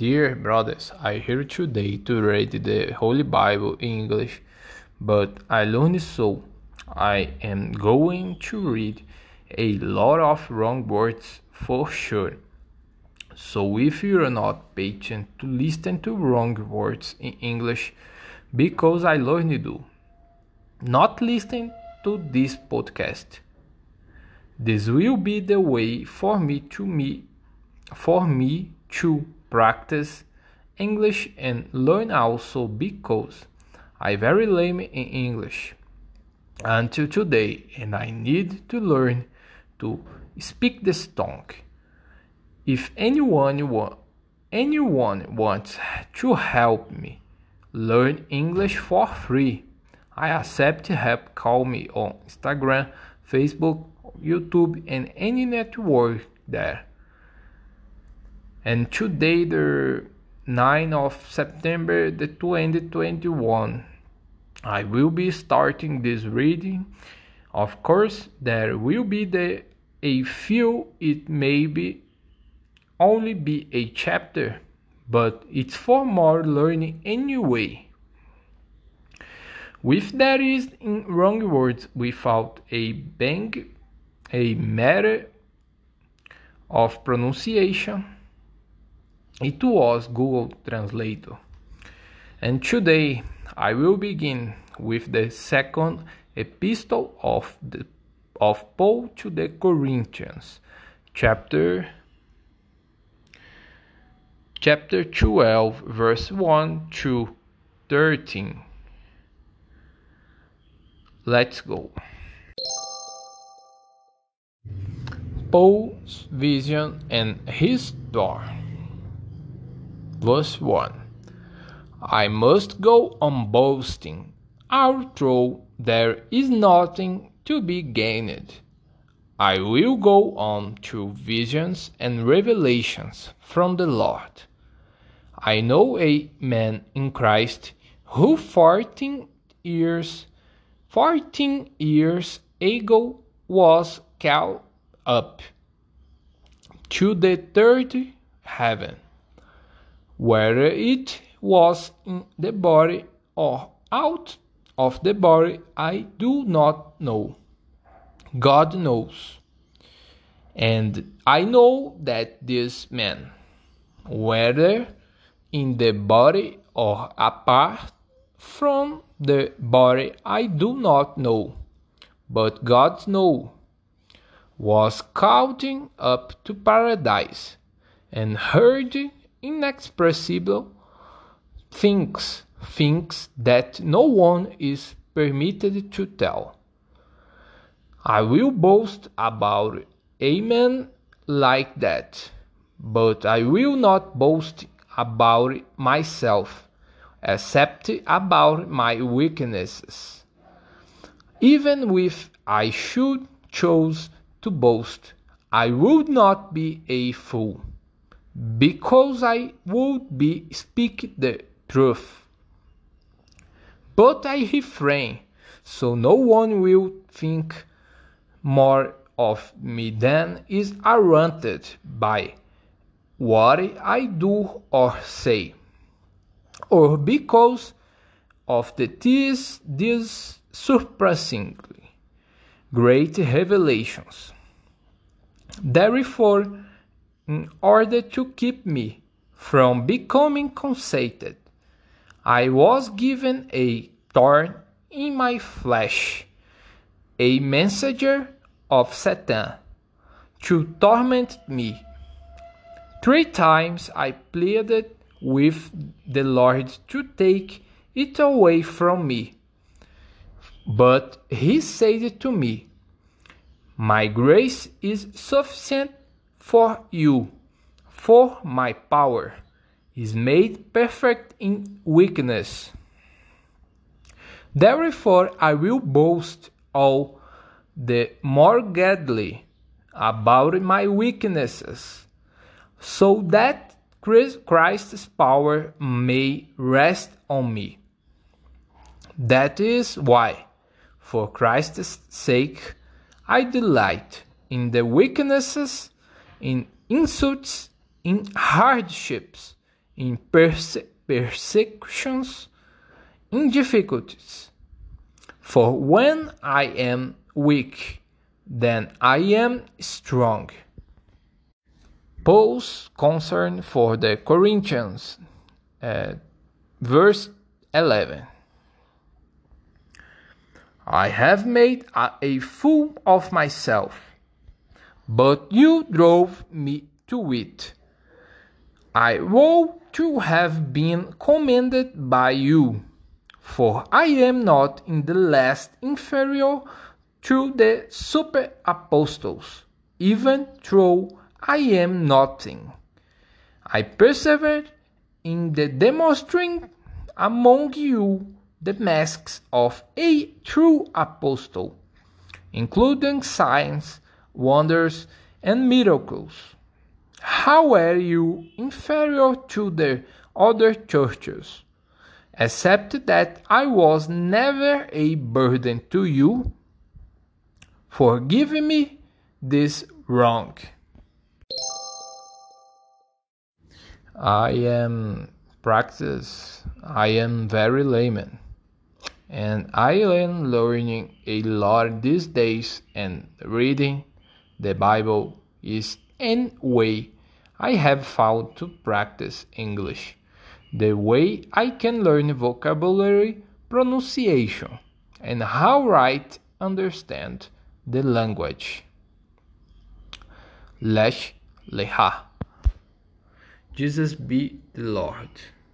Dear brothers, I here today to read the Holy Bible in English, but I learned so. I am going to read a lot of wrong words for sure. So if you're not patient to listen to wrong words in English, because I learned to, not listen to this podcast. This will be the way for me to me for me to practice English and learn also because I very lame in English until today and I need to learn to speak this tongue. If anyone wa- anyone wants to help me learn English for free, I accept help call me on Instagram, Facebook, YouTube and any network there. And today the 9th of September the 2021 I will be starting this reading. Of course, there will be the a few it may be only be a chapter, but it's for more learning anyway. With that is in wrong words without a bang, a matter of pronunciation. It was Google Translator. And today I will begin with the second epistle of the of Paul to the Corinthians, chapter chapter 12 verse 1 to 13. Let's go. Paul's vision and his door. Verse 1 I must go on boasting, although there is nothing to be gained. I will go on to visions and revelations from the Lord. I know a man in Christ who fourteen years fourteen years ago was called up to the third heaven, whether it was in the body or out of the body, I do not know. God knows. And I know that this man, whether in the body or apart from the body, I do not know, but God knows, was counting up to paradise and heard inexpressible thinks things that no one is permitted to tell. I will boast about a man like that, but I will not boast about myself, except about my weaknesses. Even if I should choose to boast, I would not be a fool, because I would be speak the truth. But I refrain, so no one will think more of me than is warranted by what I do or say, or because of the these, these surprisingly great revelations. Therefore, in order to keep me from becoming conceited, I was given a thorn in my flesh, a messenger of Satan, to torment me. Three times I pleaded with the Lord to take it away from me. But he said to me, My grace is sufficient for you, for my power is made perfect in weakness. Therefore, I will boast all the more gladly about my weaknesses, so that Christ's power may rest on me. That is why, for Christ's sake, I delight in the weaknesses, in insults, in hardships in perse persecutions, in difficulties. For when I am weak, then I am strong. Paul's concern for the Corinthians, uh, verse 11. I have made a, a fool of myself, but you drove me to it. I would to have been commended by you, for I am not in the least inferior to the super apostles, even though I am nothing. I persevered in the demonstrating among you the masks of a true apostle, including signs, wonders, and miracles. How are you inferior to the other churches? Except that I was never a burden to you. Forgive me this wrong. I am practice. I am very layman and I am learning a lot these days and reading the Bible is an way I have found to practice English. The way I can learn vocabulary, pronunciation, and how right understand the language. Lesh Leha. Jesus be the Lord.